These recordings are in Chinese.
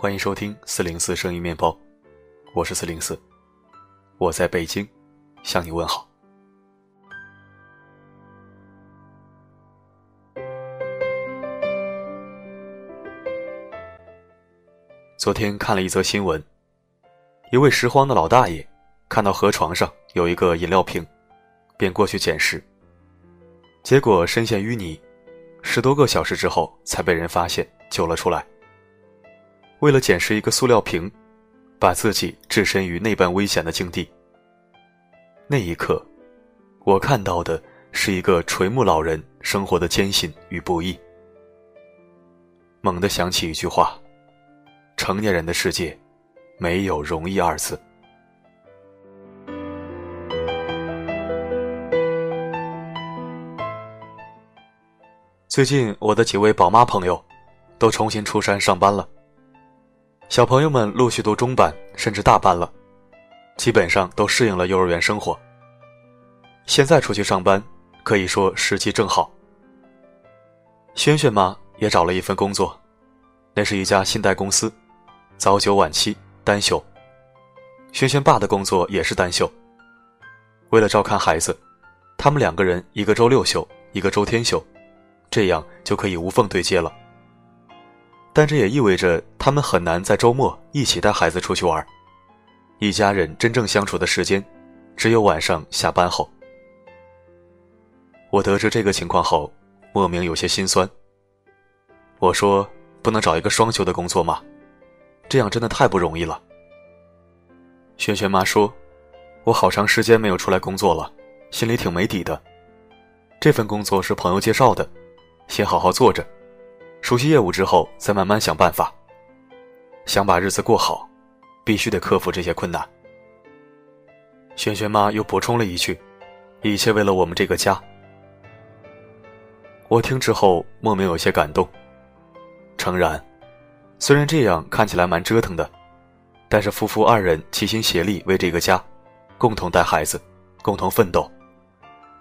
欢迎收听四零四声音面包，我是四零四，我在北京向你问好。昨天看了一则新闻，一位拾荒的老大爷看到河床上有一个饮料瓶，便过去捡拾，结果深陷淤泥，十多个小时之后才被人发现救了出来。为了捡拾一个塑料瓶，把自己置身于那般危险的境地。那一刻，我看到的是一个垂暮老人生活的艰辛与不易。猛地想起一句话：成年人的世界，没有容易二字。最近，我的几位宝妈朋友，都重新出山上班了。小朋友们陆续读中班，甚至大班了，基本上都适应了幼儿园生活。现在出去上班，可以说时机正好。萱萱妈也找了一份工作，那是一家信贷公司，早九晚七，单休。萱萱爸的工作也是单休。为了照看孩子，他们两个人一个周六休，一个周天休，这样就可以无缝对接了。但这也意味着他们很难在周末一起带孩子出去玩，一家人真正相处的时间，只有晚上下班后。我得知这个情况后，莫名有些心酸。我说：“不能找一个双休的工作吗？这样真的太不容易了。”萱萱妈说：“我好长时间没有出来工作了，心里挺没底的。这份工作是朋友介绍的，先好好做着。”熟悉业务之后，再慢慢想办法。想把日子过好，必须得克服这些困难。萱萱妈又补充了一句：“一切为了我们这个家。”我听之后莫名有些感动。诚然，虽然这样看起来蛮折腾的，但是夫妇二人齐心协力为这个家，共同带孩子，共同奋斗，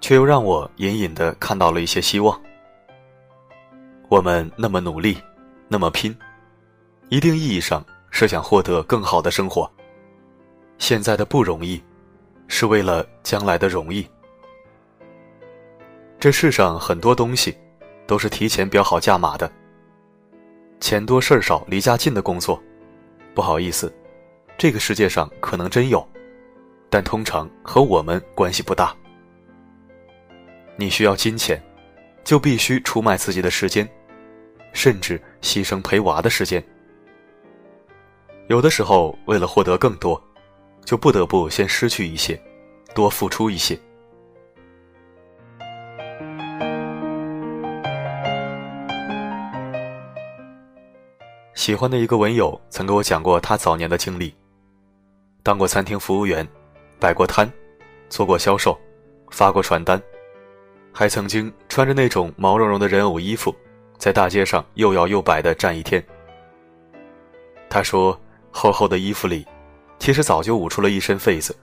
却又让我隐隐的看到了一些希望。我们那么努力，那么拼，一定意义上是想获得更好的生活。现在的不容易，是为了将来的容易。这世上很多东西，都是提前标好价码的。钱多事儿少、离家近的工作，不好意思，这个世界上可能真有，但通常和我们关系不大。你需要金钱。就必须出卖自己的时间，甚至牺牲陪娃的时间。有的时候，为了获得更多，就不得不先失去一些，多付出一些。喜欢的一个文友曾给我讲过他早年的经历：当过餐厅服务员，摆过摊，做过销售，发过传单。还曾经穿着那种毛茸茸的人偶衣服，在大街上又摇又摆的站一天。他说：“厚厚的衣服里，其实早就捂出了一身痱子，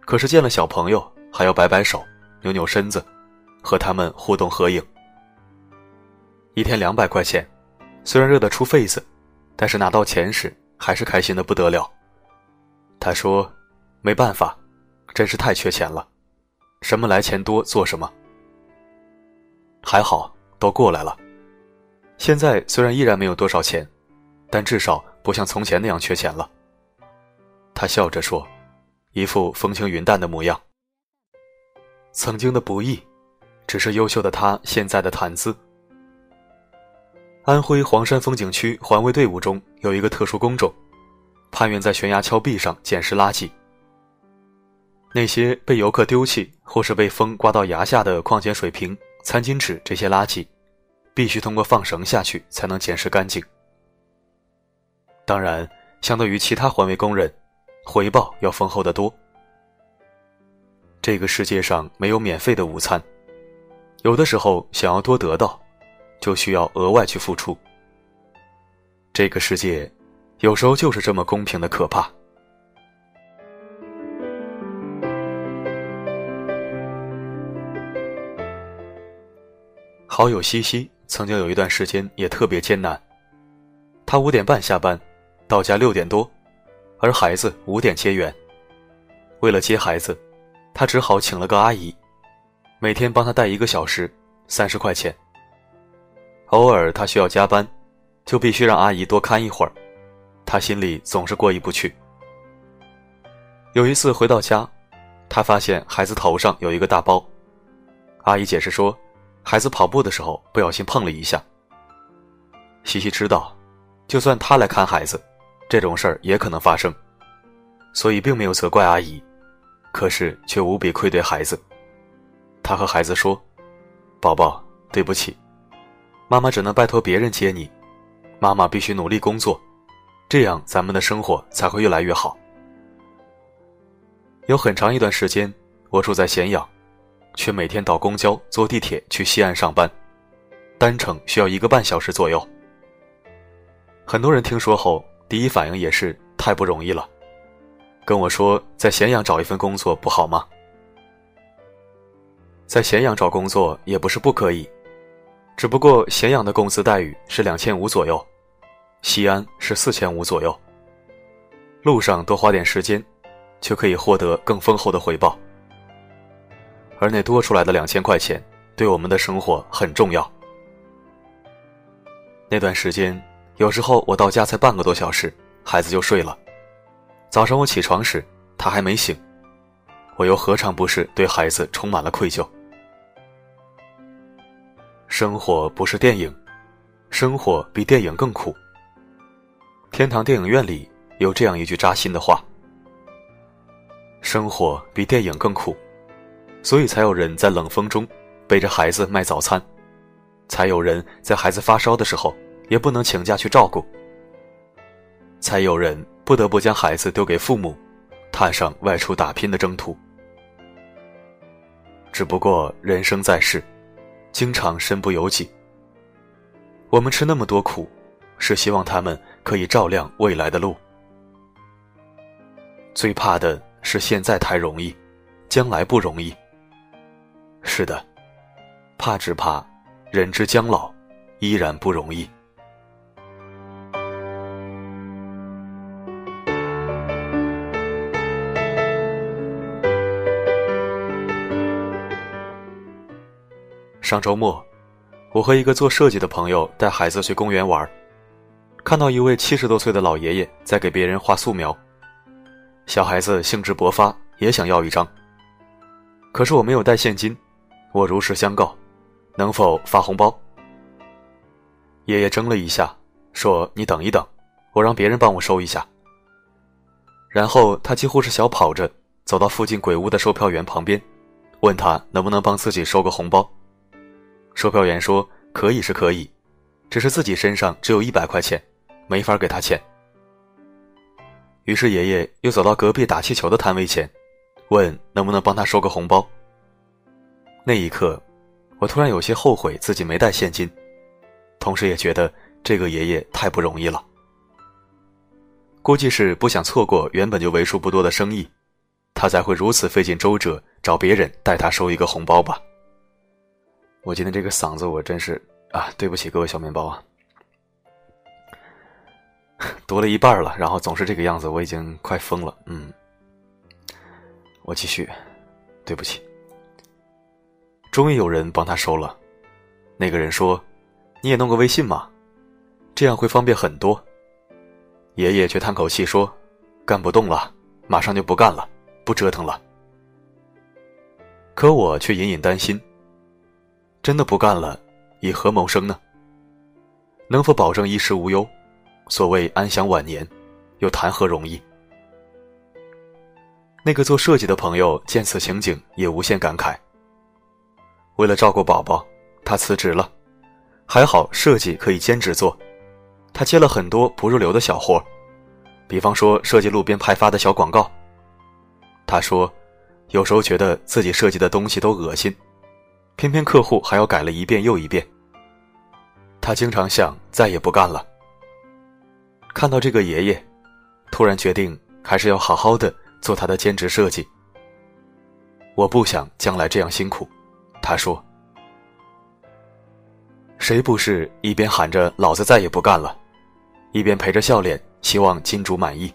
可是见了小朋友，还要摆摆手、扭扭身子，和他们互动合影。一天两百块钱，虽然热得出痱子，但是拿到钱时还是开心的不得了。”他说：“没办法，真是太缺钱了，什么来钱多做什么。”还好，都过来了。现在虽然依然没有多少钱，但至少不像从前那样缺钱了。他笑着说，一副风轻云淡的模样。曾经的不易，只是优秀的他现在的谈资。安徽黄山风景区环卫队伍中有一个特殊工种，攀援在悬崖峭壁上捡拾垃圾。那些被游客丢弃或是被风刮到崖下的矿泉水瓶。餐巾纸这些垃圾，必须通过放绳下去才能捡拾干净。当然，相对于其他环卫工人，回报要丰厚的多。这个世界上没有免费的午餐，有的时候想要多得到，就需要额外去付出。这个世界，有时候就是这么公平的可怕。好友西西曾经有一段时间也特别艰难。他五点半下班，到家六点多，而孩子五点接园。为了接孩子，他只好请了个阿姨，每天帮他带一个小时，三十块钱。偶尔他需要加班，就必须让阿姨多看一会儿，他心里总是过意不去。有一次回到家，他发现孩子头上有一个大包，阿姨解释说，孩子跑步的时候不小心碰了一下。西西知道，就算他来看孩子，这种事儿也可能发生，所以并没有责怪阿姨，可是却无比愧对孩子。他和孩子说：“宝宝，对不起，妈妈只能拜托别人接你，妈妈必须努力工作，这样咱们的生活才会越来越好。”有很长一段时间，我住在咸阳，却每天倒公交、坐地铁去西安上班，单程需要一个半小时左右。很多人听说后，第一反应也是太不容易了，跟我说在咸阳找一份工作不好吗？在咸阳找工作也不是不可以，只不过咸阳的工资待遇是两千五左右，西安是四千五左右。路上多花点时间，就可以获得更丰厚的回报，而那多出来的两千块钱，对我们的生活很重要。那段时间。有时候我到家才半个多小时，孩子就睡了。早上我起床时，他还没醒，我又何尝不是对孩子充满了愧疚？生活不是电影，生活比电影更苦。天堂电影院里有这样一句扎心的话：生活比电影更苦，所以才有人在冷风中背着孩子卖早餐，才有人在孩子发烧的时候。也不能请假去照顾，才有人不得不将孩子丢给父母，踏上外出打拼的征途。只不过人生在世，经常身不由己。我们吃那么多苦，是希望他们可以照亮未来的路。最怕的是现在太容易，将来不容易。是的，怕只怕人之将老，依然不容易。上周末，我和一个做设计的朋友带孩子去公园玩，看到一位七十多岁的老爷爷在给别人画素描。小孩子兴致勃发，也想要一张。可是我没有带现金，我如实相告，能否发红包？爷爷怔了一下，说：“你等一等，我让别人帮我收一下。”然后他几乎是小跑着走到附近鬼屋的售票员旁边，问他能不能帮自己收个红包。售票员说：“可以是可以，只是自己身上只有一百块钱，没法给他钱。”于是爷爷又走到隔壁打气球的摊位前，问能不能帮他收个红包。那一刻，我突然有些后悔自己没带现金，同时也觉得这个爷爷太不容易了。估计是不想错过原本就为数不多的生意，他才会如此费尽周折找别人代他收一个红包吧。我今天这个嗓子，我真是啊，对不起各位小面包啊！读了一半了，然后总是这个样子，我已经快疯了。嗯，我继续，对不起。终于有人帮他收了，那个人说：“你也弄个微信嘛，这样会方便很多。”爷爷却叹口气说：“干不动了，马上就不干了，不折腾了。”可我却隐隐担心。真的不干了，以何谋生呢？能否保证衣食无忧？所谓安享晚年，又谈何容易？那个做设计的朋友见此情景，也无限感慨。为了照顾宝宝，他辞职了。还好设计可以兼职做，他接了很多不入流的小活，比方说设计路边派发的小广告。他说，有时候觉得自己设计的东西都恶心。偏偏客户还要改了一遍又一遍，他经常想再也不干了。看到这个爷爷，突然决定还是要好好的做他的兼职设计。我不想将来这样辛苦，他说。谁不是一边喊着“老子再也不干了”，一边陪着笑脸希望金主满意。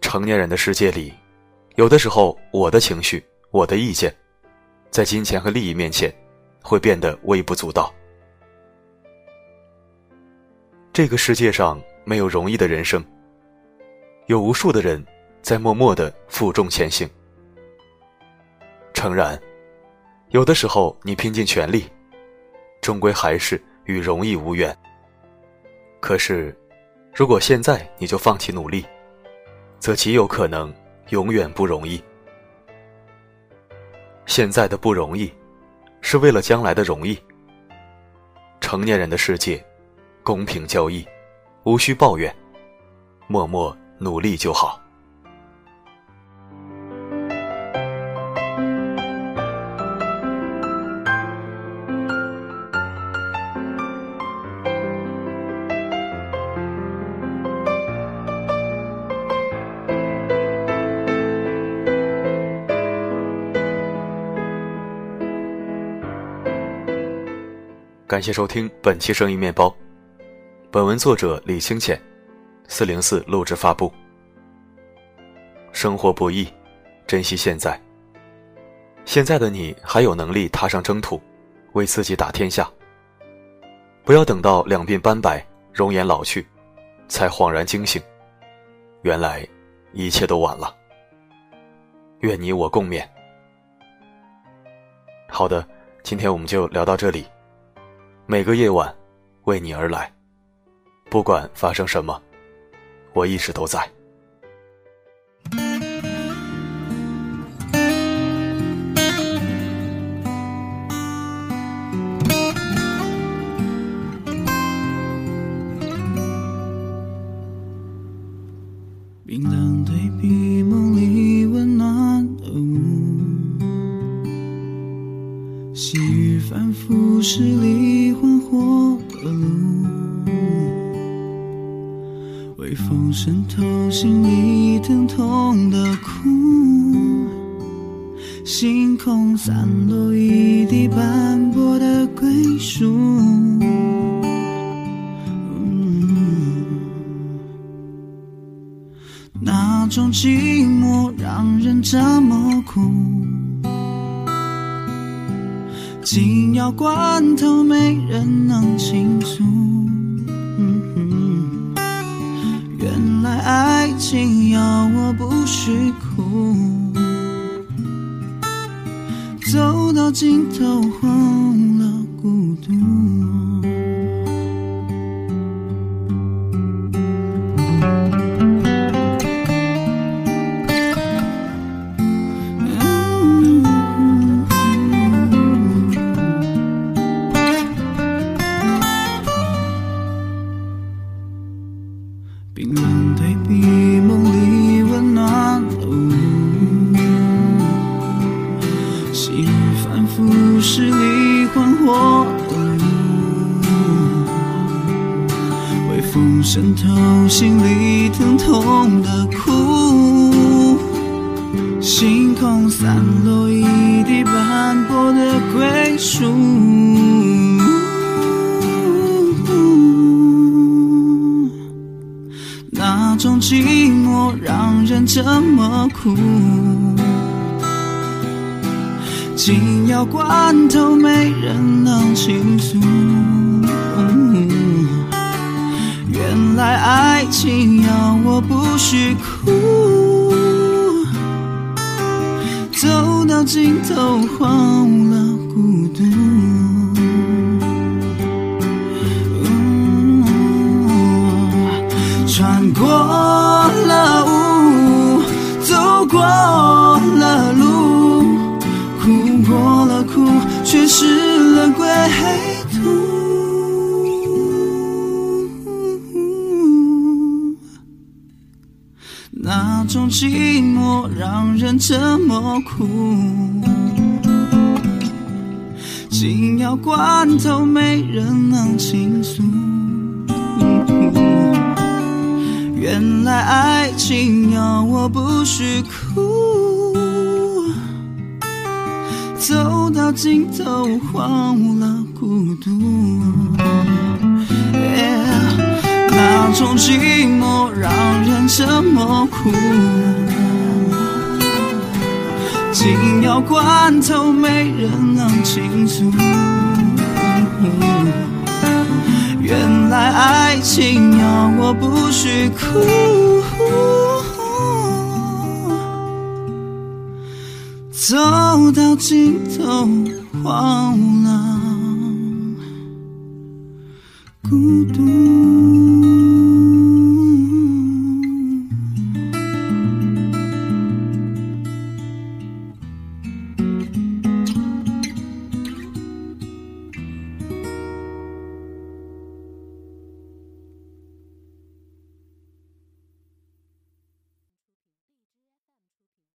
成年人的世界里，有的时候我的情绪、我的意见，在金钱和利益面前，会变得微不足道。这个世界上没有容易的人生，有无数的人在默默的负重前行。诚然，有的时候你拼尽全力，终归还是与容易无缘。可是，如果现在你就放弃努力，则极有可能永远不容易。现在的不容易，是为了将来的容易。成年人的世界，公平交易，无需抱怨，默默努力就好。感谢收听本期声音面包，本文作者李清浅，四零四录制发布。生活不易，珍惜现在。现在的你还有能力踏上征途，为自己打天下。不要等到两鬓斑白、容颜老去，才恍然惊醒，原来一切都晚了。愿你我共勉。好的，今天我们就聊到这里。每个夜晚，为你而来。不管发生什么，我一直都在。星空散落一地斑驳的归属。那种寂寞让人这么苦，紧要关头没人能倾诉。原来爱情要我不许哭，走到尽头忘了孤独。渗透心里疼痛的苦，星空散落一地斑驳的归属。那种寂寞让人这么苦，紧要关头没人能倾诉。原来爱情要我不许哭，走到尽头忘了孤独。穿过了雾，走过了路，哭过了苦，却失了归寂寞让人这么苦，紧要关头没人能倾诉。原来爱情要我不许哭，走到尽头忘了孤独。那种寂寞让人这么苦。紧要关头没人能倾诉。原来爱情要我不许哭。走到尽头，荒无狼，孤独。